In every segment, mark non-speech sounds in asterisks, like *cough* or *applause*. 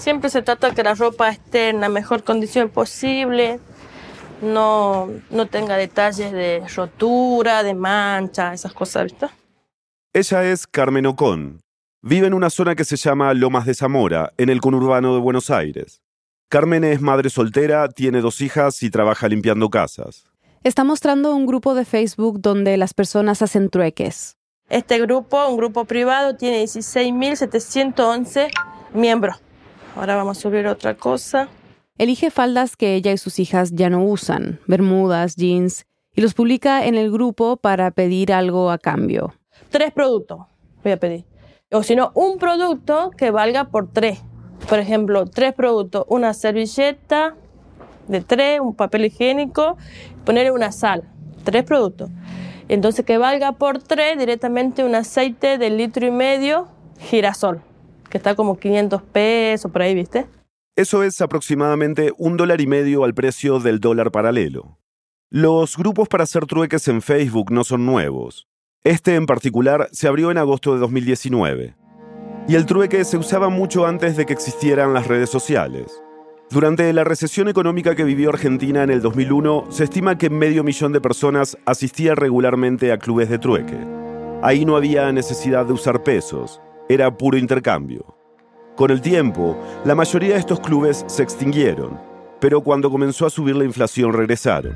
Siempre se trata que la ropa esté en la mejor condición posible, no, no tenga detalles de rotura, de mancha, esas cosas, ¿viste? Ella es Carmen Ocón. Vive en una zona que se llama Lomas de Zamora, en el conurbano de Buenos Aires. Carmen es madre soltera, tiene dos hijas y trabaja limpiando casas. Está mostrando un grupo de Facebook donde las personas hacen trueques. Este grupo, un grupo privado, tiene 16.711 miembros. Ahora vamos a subir otra cosa. Elige faldas que ella y sus hijas ya no usan, bermudas, jeans, y los publica en el grupo para pedir algo a cambio. Tres productos voy a pedir. O si no, un producto que valga por tres. Por ejemplo, tres productos, una servilleta de tres, un papel higiénico, poner una sal. Tres productos. Entonces que valga por tres directamente un aceite de litro y medio girasol que está como 500 pesos por ahí, ¿viste? Eso es aproximadamente un dólar y medio al precio del dólar paralelo. Los grupos para hacer trueques en Facebook no son nuevos. Este en particular se abrió en agosto de 2019. Y el trueque se usaba mucho antes de que existieran las redes sociales. Durante la recesión económica que vivió Argentina en el 2001, se estima que medio millón de personas asistía regularmente a clubes de trueque. Ahí no había necesidad de usar pesos, era puro intercambio. Con el tiempo, la mayoría de estos clubes se extinguieron, pero cuando comenzó a subir la inflación regresaron.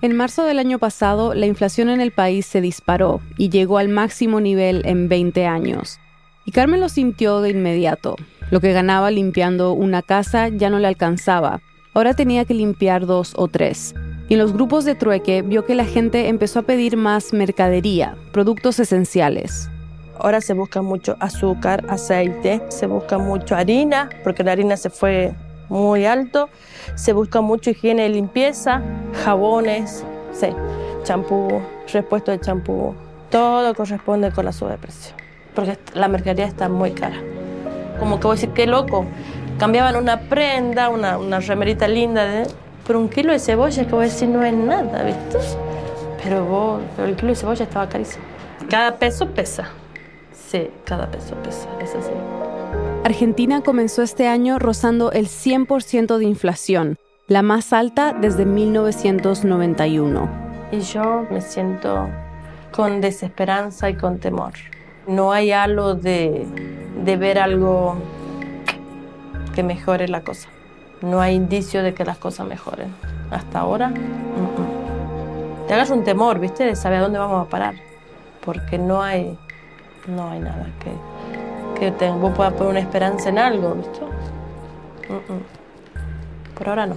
En marzo del año pasado, la inflación en el país se disparó y llegó al máximo nivel en 20 años. Y Carmen lo sintió de inmediato. Lo que ganaba limpiando una casa ya no le alcanzaba. Ahora tenía que limpiar dos o tres. Y en los grupos de trueque vio que la gente empezó a pedir más mercadería, productos esenciales. Ahora se busca mucho azúcar, aceite, se busca mucho harina, porque la harina se fue muy alto. Se busca mucho higiene y limpieza, jabones, sí, champú, repuesto de champú. Todo corresponde con la suba de precio, porque la mercadería está muy cara. Como que voy a decir, qué loco. Cambiaban una prenda, una, una remerita linda, de, pero un kilo de cebolla, que voy a decir, no es nada, ¿viste? Pero, vos, pero el kilo de cebolla estaba carísimo. Cada peso pesa. Sí, cada peso pesa, es así. Argentina comenzó este año rozando el 100% de inflación, la más alta desde 1991. Y yo me siento con desesperanza y con temor. No hay algo de, de ver algo que mejore la cosa. No hay indicio de que las cosas mejoren. Hasta ahora, mm, mm. te hagas un temor, ¿viste? De saber a dónde vamos a parar. Porque no hay, no hay nada que, que te, vos puedas poner una esperanza en algo, ¿viste? Mm, mm. Por ahora no.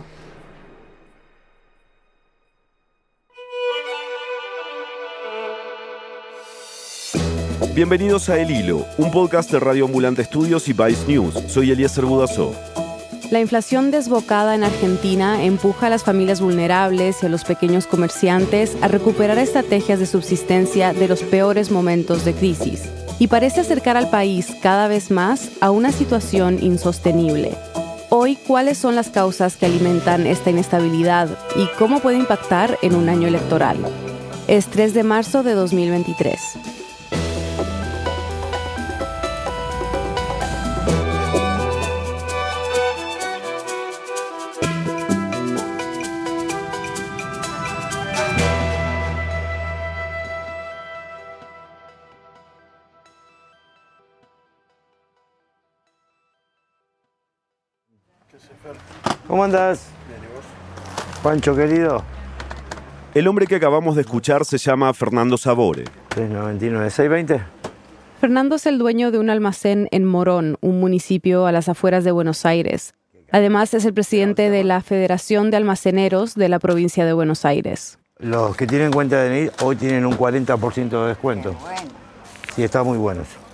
Bienvenidos a El Hilo, un podcast de Radio Ambulante Estudios y Vice News. Soy Eliezer Budasó. La inflación desbocada en Argentina empuja a las familias vulnerables y a los pequeños comerciantes a recuperar estrategias de subsistencia de los peores momentos de crisis y parece acercar al país cada vez más a una situación insostenible. Hoy, ¿cuáles son las causas que alimentan esta inestabilidad y cómo puede impactar en un año electoral? Es 3 de marzo de 2023. ¿Cómo andás? Pancho querido. El hombre que acabamos de escuchar se llama Fernando Sabore. 399, 620. Fernando es el dueño de un almacén en Morón, un municipio a las afueras de Buenos Aires. Además, es el presidente de la Federación de Almaceneros de la provincia de Buenos Aires. Los que tienen cuenta de DNI hoy tienen un 40% de descuento. Sí, está muy bueno eso.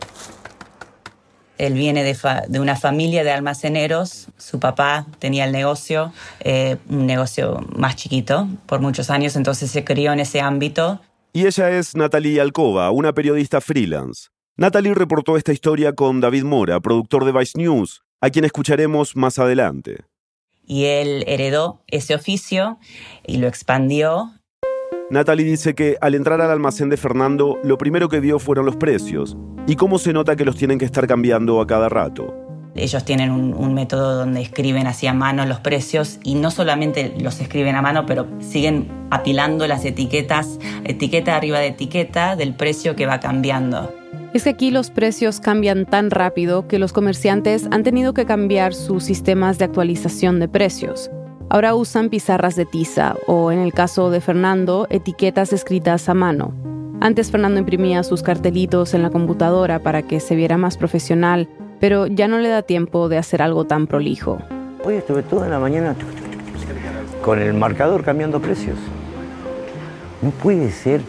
Él viene de, fa- de una familia de almaceneros. Su papá tenía el negocio, eh, un negocio más chiquito por muchos años, entonces se crió en ese ámbito. Y ella es Natalie Alcoba, una periodista freelance. Natalie reportó esta historia con David Mora, productor de Vice News, a quien escucharemos más adelante. Y él heredó ese oficio y lo expandió. Natalie dice que al entrar al almacén de Fernando, lo primero que vio fueron los precios y cómo se nota que los tienen que estar cambiando a cada rato. Ellos tienen un, método donde escriben así a mano los precios y no solamente los escriben a mano, pero siguen apilando las etiquetas, etiqueta arriba de etiqueta del precio que va cambiando. Es que aquí los precios cambian tan rápido que los comerciantes han tenido que cambiar sus sistemas de actualización de precios. Ahora usan pizarras de tiza o, en el caso de Fernando, etiquetas escritas a mano. Antes Fernando imprimía sus cartelitos en la computadora para que se viera más profesional, pero ya no le da tiempo de hacer algo tan prolijo. Hoy estuve toda la mañana con el marcador cambiando precios. No puede ser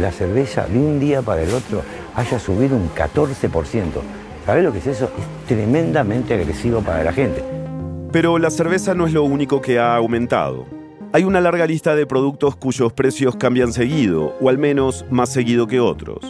la cerveza de un día para el otro haya subido un 14%. ¿Sabes lo que es eso? Es tremendamente agresivo para la gente. Pero la cerveza no es lo único que ha aumentado. Hay una larga lista de productos cuyos precios cambian seguido, o al menos más seguido que otros.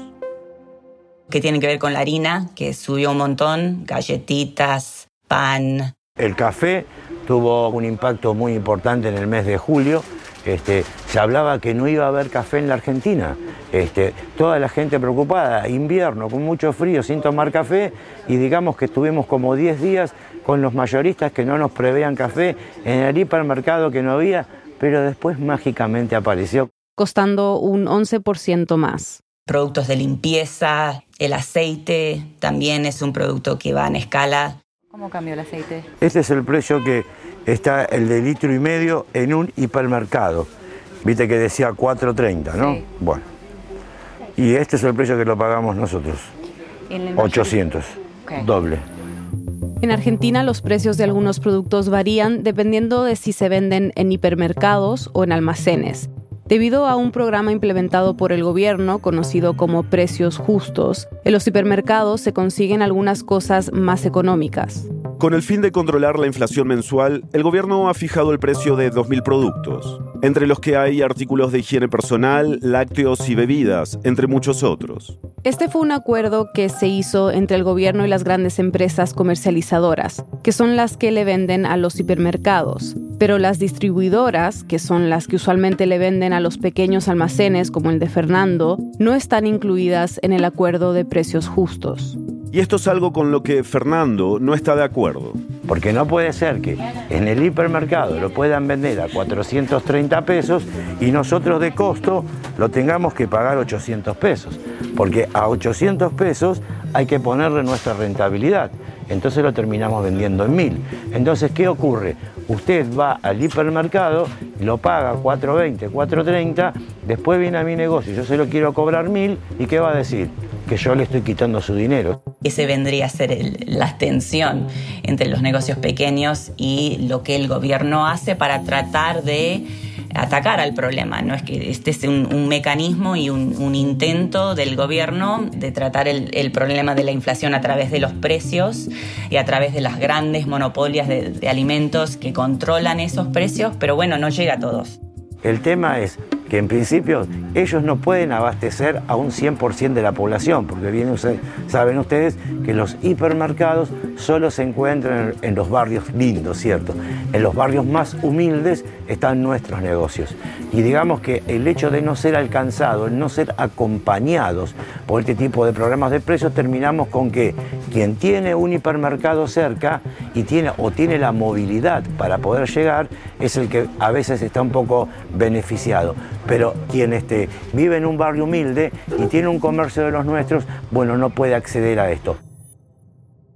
Que tienen que ver con la harina, que subió un montón, galletitas, pan. El café tuvo un impacto muy importante en el mes de julio. Este, se hablaba que no iba a haber café en la Argentina. Este, toda la gente preocupada, invierno, con mucho frío, sin tomar café, y digamos que estuvimos como 10 días con los mayoristas que no nos preveían café, en el hipermercado que no había, pero después mágicamente apareció. Costando un 11% más. Productos de limpieza, el aceite también es un producto que va en escala. ¿Cómo cambió el aceite? Este es el precio que está el de litro y medio en un hipermercado. Viste que decía 4.30, ¿no? Bueno. Y este es el precio que lo pagamos nosotros. 800. Doble. En Argentina los precios de algunos productos varían dependiendo de si se venden en hipermercados o en almacenes. Debido a un programa implementado por el gobierno conocido como precios justos, en los hipermercados se consiguen algunas cosas más económicas. Con el fin de controlar la inflación mensual, el gobierno ha fijado el precio de 2.000 productos, entre los que hay artículos de higiene personal, lácteos y bebidas, entre muchos otros. Este fue un acuerdo que se hizo entre el gobierno y las grandes empresas comercializadoras, que son las que le venden a los hipermercados. Pero las distribuidoras, que son las que usualmente le venden a los pequeños almacenes como el de Fernando, no están incluidas en el acuerdo de precios justos. Y esto es algo con lo que Fernando no está de acuerdo. Porque no puede ser que en el hipermercado lo puedan vender a 430 pesos y nosotros de costo lo tengamos que pagar 800 pesos. Porque a 800 pesos hay que ponerle nuestra rentabilidad. Entonces lo terminamos vendiendo en 1000. Entonces, ¿qué ocurre? Usted va al hipermercado, lo paga 4.20, 4.30, después viene a mi negocio, yo se lo quiero cobrar 1000 y ¿qué va a decir? Que yo le estoy quitando su dinero. Ese vendría a ser la tensión entre los negocios pequeños y lo que el gobierno hace para tratar de atacar al problema. No es que este es un, mecanismo y un, intento del gobierno de tratar el, problema de la inflación a través de los precios y a través de las grandes monopolias de, de alimentos que controlan esos precios, pero bueno, no llega a todos. El tema es que en principio ellos no pueden abastecer a un 100% de la población, porque bien saben ustedes que los hipermercados solo se encuentran en los barrios lindos, ¿cierto? En los barrios más humildes están nuestros negocios. Y digamos que el hecho de no ser alcanzados, no ser acompañados por este tipo de programas de precios, terminamos con que quien tiene un hipermercado cerca y tiene o tiene la movilidad para poder llegar es el que a veces está un poco beneficiado. Pero quien este, vive en un barrio humilde y tiene un comercio de los nuestros, bueno, no puede acceder a esto.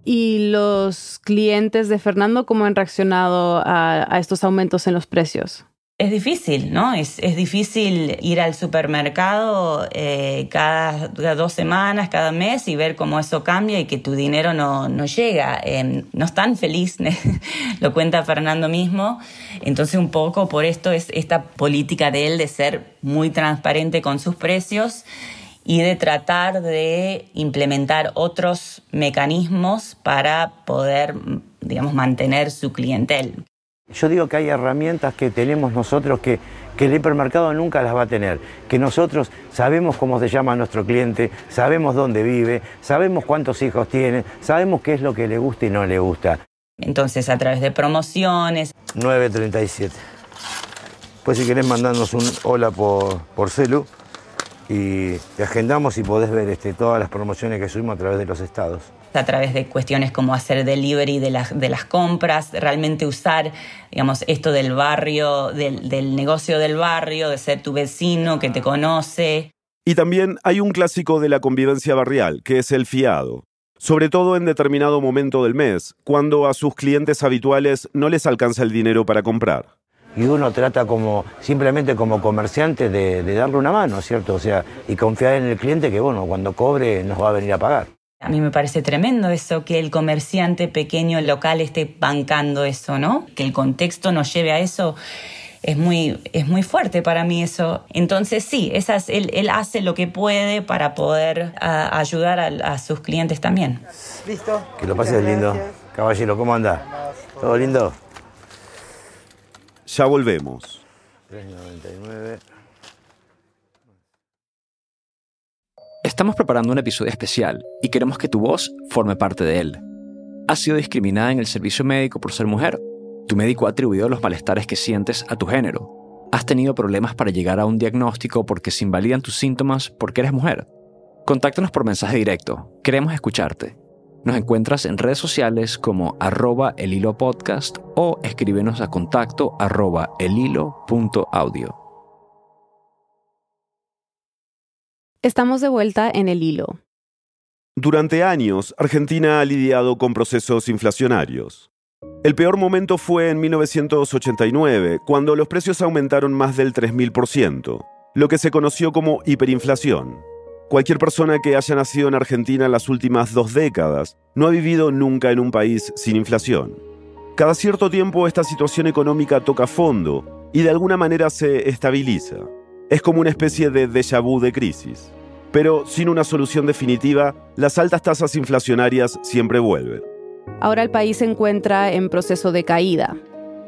¿Y los clientes de Fernando cómo han reaccionado a, estos aumentos en los precios? Es difícil, ¿no? Es, difícil ir al supermercado eh, cada, dos semanas, cada mes y ver cómo eso cambia y que tu dinero no, llega. Em, no están felices, *laughs* lo cuenta Fernando mismo. Entonces un poco por esto es esta política de él de ser muy transparente con sus precios y de tratar de implementar otros mecanismos para poder, digamos, mantener su clientel. Yo digo que hay herramientas que tenemos nosotros que, que, el hipermercado nunca las va a tener, que nosotros sabemos cómo se llama nuestro cliente, sabemos dónde vive, sabemos cuántos hijos tiene, sabemos qué es lo que le gusta y no le gusta. Entonces, a través de promociones. 937. Pues si querés mandarnos un hola por, por celu y te agendamos y podés ver este, todas las promociones que subimos a través de los estados. a través de cuestiones como hacer delivery de las, de las compras, realmente usar, digamos, esto del barrio, del, del negocio del barrio, de ser tu vecino que te conoce. Y también hay un clásico de la convivencia barrial, que es el fiado. Sobre todo en determinado momento del mes, cuando a sus clientes habituales no les alcanza el dinero para comprar y uno trata como simplemente como comerciante de, de, darle una mano, ¿cierto? O sea, y confiar en el cliente que, bueno, cuando cobre nos va a venir a pagar. A mí me parece tremendo eso, que el comerciante pequeño local esté bancando eso, ¿no? Que el contexto nos lleve a eso. Es muy, es muy fuerte para mí eso. Entonces sí, esas, él, él hace lo que puede para poder a, ayudar a, a, sus clientes también. Listo. Que lo pases lindo. Caballero, ¿cómo anda? ¿Todo lindo? Ya volvemos. 399. Estamos preparando un episodio especial y queremos que tu voz forme parte de él. ¿Has sido discriminada en el servicio médico por ser mujer? ¿Tu médico ha atribuido los malestares que sientes a tu género? ¿Has tenido problemas para llegar a un diagnóstico porque se invalidan tus síntomas porque eres mujer? Contáctanos por mensaje directo. Queremos escucharte. Nos encuentras en redes sociales como arroba el hilo podcast o escríbenos a contacto arroba elhilo.audio. Estamos de vuelta en el hilo. Durante años, Argentina ha lidiado con procesos inflacionarios. El peor momento fue en 1989, cuando los precios aumentaron más del 3.000%, lo que se conoció como hiperinflación. Cualquier persona que haya nacido en Argentina en las últimas dos décadas no ha vivido nunca en un país sin inflación. Cada cierto tiempo esta situación económica toca fondo y de alguna manera se estabiliza. Es como una especie de déjà vu de crisis. Pero sin una solución definitiva, las altas tasas inflacionarias siempre vuelven. Ahora el país se encuentra en proceso de caída.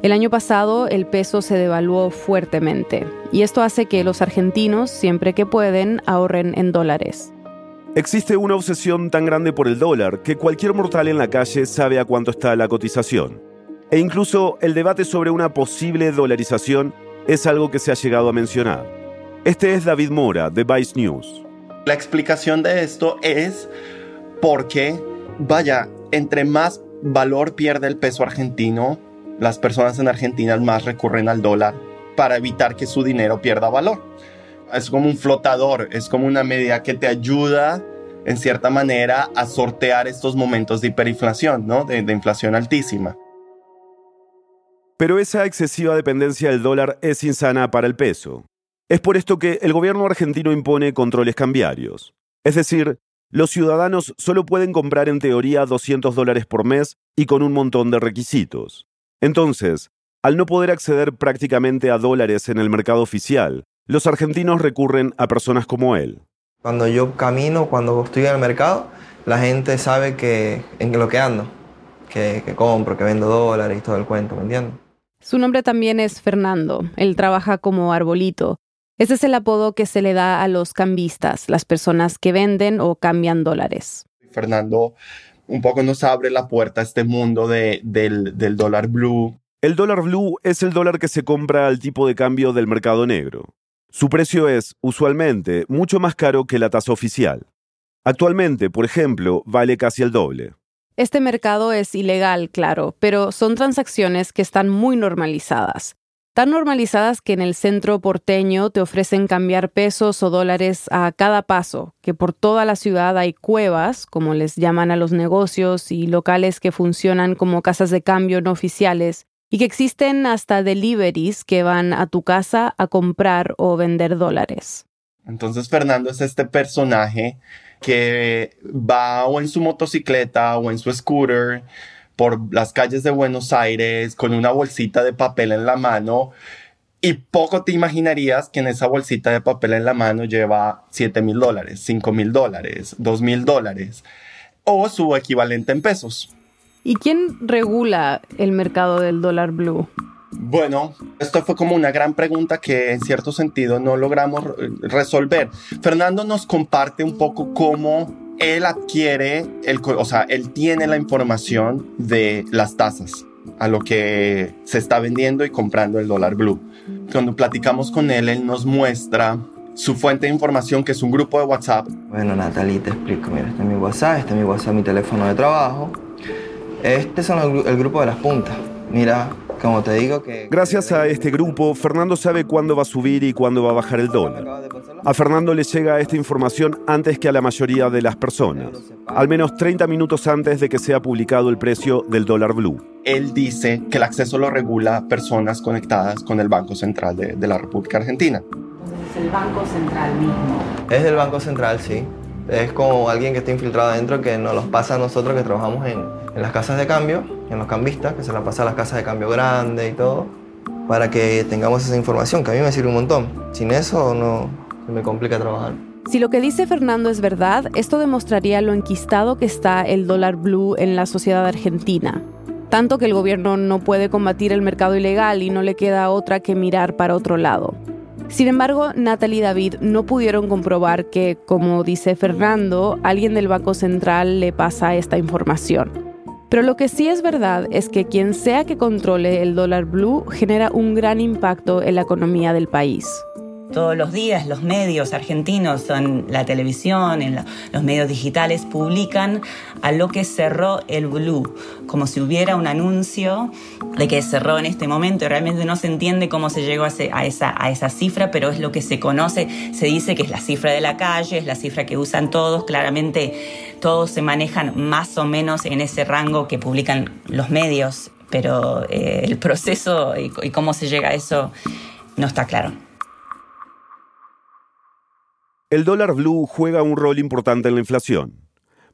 El año pasado el peso se devaluó fuertemente y esto hace que los argentinos, siempre que pueden, ahorren en dólares. Existe una obsesión tan grande por el dólar que cualquier mortal en la calle sabe a cuánto está la cotización. E incluso el debate sobre una posible dolarización es algo que se ha llegado a mencionar. Este es David Mora, de Vice News. La explicación de esto es porque, vaya, entre más valor pierde el peso argentino, las personas en Argentina más recurren al dólar para evitar que su dinero pierda valor. Es como un flotador, es como una medida que te ayuda en cierta manera a sortear estos momentos de hiperinflación, ¿no? de, de inflación altísima. Pero esa excesiva dependencia del dólar es insana para el peso. Es por esto que el gobierno argentino impone controles cambiarios. Es decir, los ciudadanos solo pueden comprar en teoría 200 dólares por mes y con un montón de requisitos. Entonces, al no poder acceder prácticamente a dólares en el mercado oficial, los argentinos recurren a personas como él. Cuando yo camino, cuando estoy en el mercado, la gente sabe que en lo que ando, que, que compro, que vendo dólares y todo el cuento, ¿me entiendes? Su nombre también es Fernando. Él trabaja como arbolito. Ese es el apodo que se le da a los cambistas, las personas que venden o cambian dólares. Fernando un poco nos abre la puerta a este mundo de, del, del dólar blue. El dólar blue es el dólar que se compra al tipo de cambio del mercado negro. Su precio es, usualmente, mucho más caro que la tasa oficial. Actualmente, por ejemplo, vale casi el doble. Este mercado es ilegal, claro, pero son transacciones que están muy normalizadas tan normalizadas que en el centro porteño te ofrecen cambiar pesos o dólares a cada paso, que por toda la ciudad hay cuevas, como les llaman a los negocios y locales que funcionan como casas de cambio no oficiales, y que existen hasta deliveries que van a tu casa a comprar o vender dólares. Entonces Fernando es este personaje que va o en su motocicleta o en su scooter por las calles de Buenos Aires con una bolsita de papel en la mano y poco te imaginarías que en esa bolsita de papel en la mano lleva 7 mil dólares, 5 mil dólares, 2 mil dólares o su equivalente en pesos. ¿Y quién regula el mercado del dólar blue? Bueno, esto fue como una gran pregunta que en cierto sentido no logramos resolver. Fernando nos comparte un poco cómo él adquiere, el, o sea, él tiene la información de las tasas a lo que se está vendiendo y comprando el dólar blue. Cuando platicamos con él, él nos muestra su fuente de información, que es un grupo de WhatsApp. Bueno, Natalie, te explico. Mira, este es mi WhatsApp, este es mi WhatsApp, mi teléfono de trabajo. Este es el grupo de las puntas. Mira, como te digo que... Gracias a este grupo, Fernando sabe cuándo va a subir y cuándo va a bajar el dólar. A Fernando le llega esta información antes que a la mayoría de las personas, al menos 30 minutos antes de que sea publicado el precio del dólar blue. Él dice que el acceso lo regula personas conectadas con el Banco Central de, de la República Argentina. Es el Banco Central mismo. Es del Banco Central, sí. Es como alguien que está infiltrado adentro que nos los pasa a nosotros que trabajamos en, en las casas de cambio, en los cambistas, que se la pasa a las casas de cambio grandes y todo, para que tengamos esa información, que a mí me sirve un montón. Sin eso no se me complica trabajar. Si lo que dice Fernando es verdad, esto demostraría lo enquistado que está el dólar blue en la sociedad argentina. Tanto que el gobierno no puede combatir el mercado ilegal y no le queda otra que mirar para otro lado. Sin embargo, Natalie y David no pudieron comprobar que, como dice Fernando, alguien del Banco Central le pasa esta información. Pero lo que sí es verdad es que quien sea que controle el dólar blue genera un gran impacto en la economía del país todos los días los medios argentinos, en la televisión, en los medios digitales, publican a lo que cerró el Blue, como si hubiera un anuncio de que cerró en este momento. Realmente no se entiende cómo se llegó a, esa, a esa cifra, pero es lo que se conoce. Se dice que es la cifra de la calle, es la cifra que usan todos. Claramente todos se manejan más o menos en ese rango que publican los medios, pero eh, el proceso y cómo se llega a eso no está claro. El dólar blue juega un rol importante en la inflación.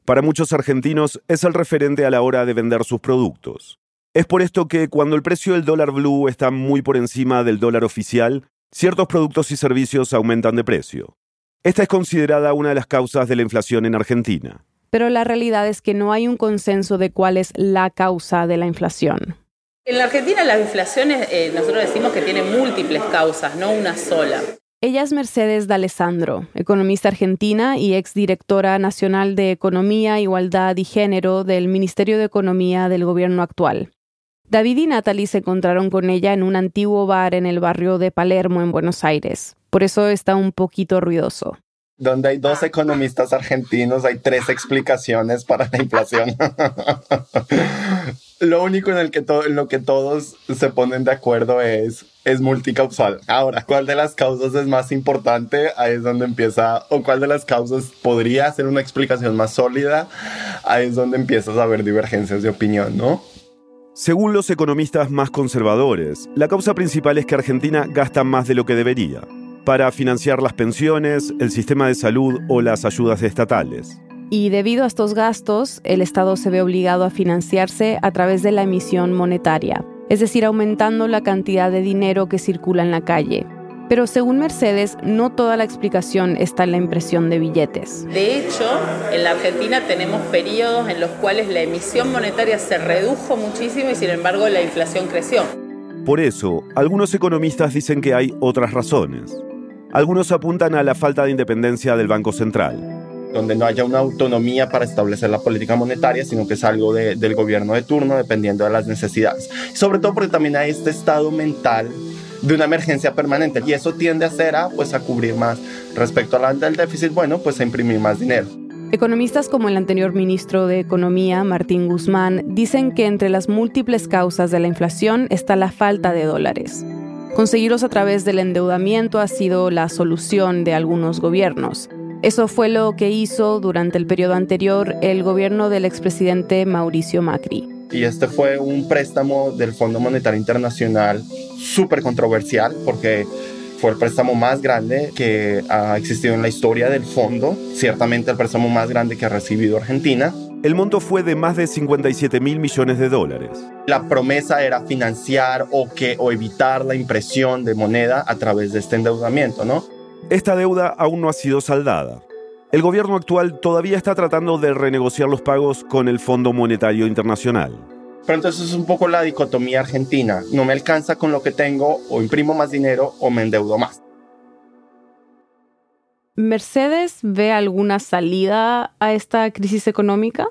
Para muchos argentinos es el referente a la hora de vender sus productos. Es por esto que cuando el precio del dólar blue está muy por encima del dólar oficial, ciertos productos y servicios aumentan de precio. Esta es considerada una de las causas de la inflación en Argentina. Pero la realidad es que no hay un consenso de cuál es la causa de la inflación. En la Argentina la inflación, eh, nosotros decimos que tiene múltiples causas, no una sola. Ella es Mercedes D'Alessandro, economista argentina y exdirectora nacional de Economía, Igualdad y Género del Ministerio de Economía del gobierno actual. David y Natalie se encontraron con ella en un antiguo bar en el barrio de Palermo, en Buenos Aires. Por eso está un poquito ruidoso donde hay dos economistas argentinos, hay tres explicaciones para la inflación. *laughs* lo único en, el que en lo que todos se ponen de acuerdo es, es multicausal. Ahora, ¿cuál de las causas es más importante? Ahí es donde empieza, o cuál de las causas podría ser una explicación más sólida, ahí es donde empiezas a ver divergencias de opinión, ¿no? Según los economistas más conservadores, la causa principal es que Argentina gasta más de lo que debería para financiar las pensiones, el sistema de salud o las ayudas estatales. Y debido a estos gastos, el Estado se ve obligado a financiarse a través de la emisión monetaria, es decir, aumentando la cantidad de dinero que circula en la calle. Pero según Mercedes, no toda la explicación está en la impresión de billetes. De hecho, en la Argentina tenemos periodos en los cuales la emisión monetaria se redujo muchísimo y sin embargo la inflación creció. Por eso, algunos economistas dicen que hay otras razones. Algunos apuntan a la falta de independencia del Banco Central. Donde no haya una autonomía para establecer la política monetaria, sino que es algo del gobierno de turno dependiendo de las necesidades. Sobre todo porque también hay este estado mental de una emergencia permanente y eso tiende a ser a, pues, a cubrir más respecto al del déficit, bueno, pues a imprimir más dinero. Economistas como el anterior ministro de Economía, Martín Guzmán, dicen que entre las múltiples causas de la inflación está la falta de dólares. Conseguirlos a través del endeudamiento ha sido la solución de algunos gobiernos. Eso fue lo que hizo durante el periodo anterior el gobierno del expresidente Mauricio Macri. Y este fue un préstamo del Fondo Monetario Internacional súper controversial porque fue el préstamo más grande que ha existido en la historia del fondo, ciertamente el préstamo más grande que ha recibido Argentina. El monto fue de más de 57 mil millones de dólares. La promesa era financiar o, que, o evitar la impresión de moneda a través de este endeudamiento, ¿no? Esta deuda aún no ha sido saldada. El gobierno actual todavía está tratando de renegociar los pagos con el Fondo Monetario Internacional. Pero entonces es un poco la dicotomía argentina. No me alcanza con lo que tengo, o imprimo más dinero o me endeudo más. ¿Mercedes ve alguna salida a esta crisis económica?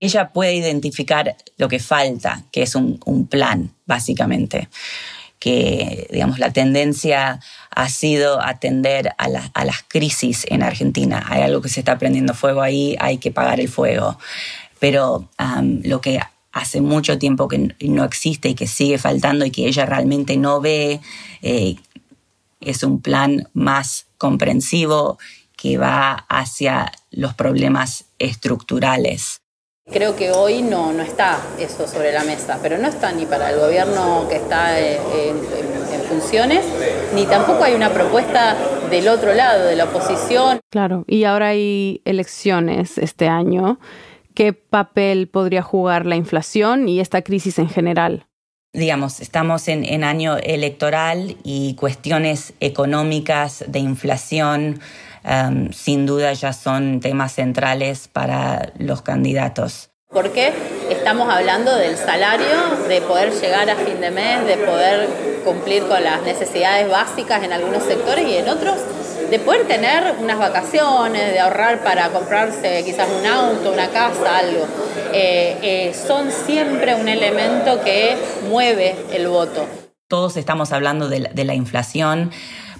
Ella puede identificar lo que falta, que es un, plan, básicamente. que digamos, la tendencia ha sido atender a, las crisis en Argentina. Hay algo que se está prendiendo fuego ahí, hay que pagar el fuego. Pero lo que hace mucho tiempo que no existe y que sigue faltando y que ella realmente no ve, eh, es un plan más comprensivo que va hacia los problemas estructurales. Creo que hoy no, no está eso sobre la mesa, pero no está ni para el gobierno que está eh, en, funciones, ni tampoco hay una propuesta del otro lado, de la oposición. Claro, y ahora hay elecciones este año. ¿Qué papel podría jugar la inflación y esta crisis en general? Digamos, estamos en, en año electoral y cuestiones económicas de inflación Em, sin duda ya son temas centrales para los candidatos. Porque estamos hablando del salario, de poder llegar a fin de mes, de poder cumplir con las necesidades básicas en algunos sectores y en otros, de poder tener unas vacaciones, de ahorrar para comprarse quizás un auto, una casa, algo. Eh, eh, son siempre un elemento que mueve el voto. Todos estamos hablando de la inflación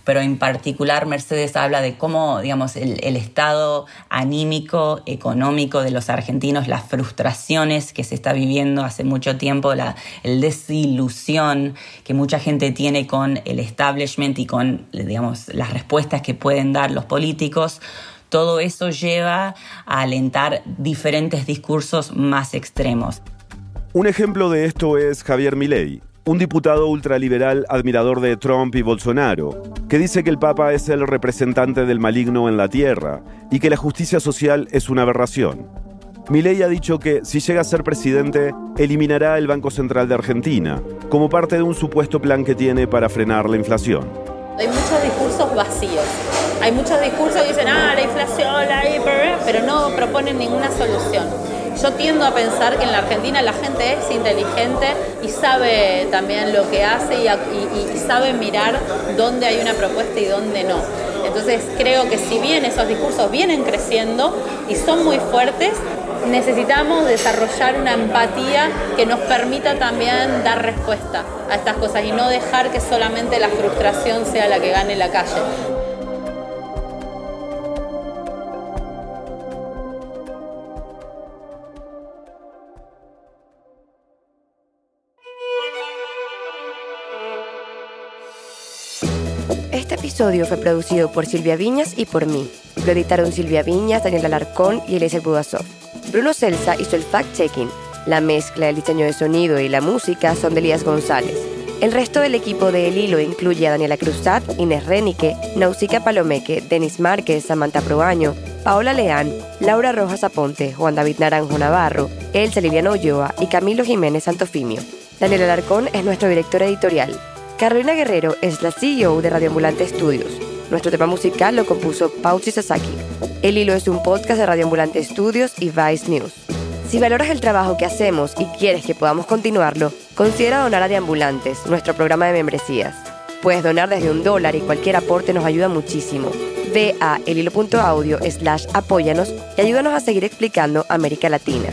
pero en particular Mercedes habla de cómo, digamos, el, estado anímico, económico de los argentinos, las frustraciones que se está viviendo hace mucho tiempo, la el desilusión que mucha gente tiene con el establishment y con, digamos, las respuestas que pueden dar los políticos, todo eso lleva a alentar diferentes discursos más extremos. Un ejemplo de esto es Javier Milei, un diputado ultraliberal admirador de Trump y Bolsonaro, que dice que el Papa es el representante del maligno en la tierra y que la justicia social es una aberración. Milei ha dicho que si llega a ser presidente, eliminará el Banco Central de Argentina, como parte de un supuesto plan que tiene para frenar la inflación. Hay muchos discursos vacíos. Hay muchos discursos que dicen, ah, la inflación, la pero no proponen ninguna solución. Yo tiendo a pensar que en la Argentina la gente es inteligente y sabe también lo que hace y, sabe mirar dónde hay una propuesta y dónde no. Entonces creo que si bien esos discursos vienen creciendo y son muy fuertes, necesitamos desarrollar una empatía que nos permita también dar respuesta a estas cosas y no dejar que solamente la frustración sea la que gane la calle. Episodio fue producido por Silvia Viñas y por mí. Lo editaron Silvia Viñas, Daniel Alarcón y Eliezer Budasov. Bruno Celsa hizo el fact-checking. La mezcla, el diseño de sonido y la música son de Elías González. El resto del equipo de El Hilo incluye a Daniela Cruzat, Inés Renique, Nausica Palomeque, Denis Márquez, Samantha Proaño, Paola Leán, Laura Rojas Aponte, Juan David Naranjo Navarro, Elsa Liviano Ulloa y Camilo Jiménez Santofimio. Daniel Alarcón es nuestro director editorial. Carolina Guerrero es la CEO de Radio Ambulante Estudios. Nuestro tema musical lo compuso Pauchi Sasaki. El Hilo es un podcast de Radio Ambulante Estudios y Vice News. Si valoras el trabajo que hacemos y quieres que podamos continuarlo, considera donar a Deambulantes, nuestro programa de membresías. Puedes donar desde un dólar y cualquier aporte nos ayuda muchísimo. Ve a elhilo.audio slash apóyanos y ayúdanos a seguir explicando América Latina.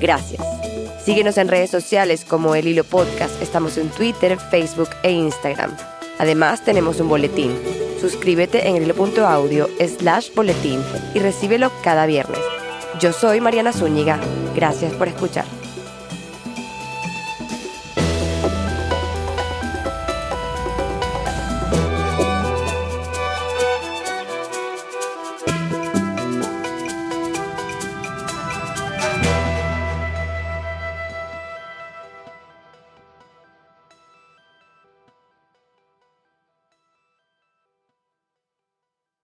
Gracias. Síguenos en redes sociales como El Hilo Podcast. Estamos en Twitter, Facebook e Instagram. Además, tenemos un boletín. Suscríbete en hilo.audio slash boletín y recíbelo cada viernes. Yo soy Mariana Zúñiga. Gracias por escuchar.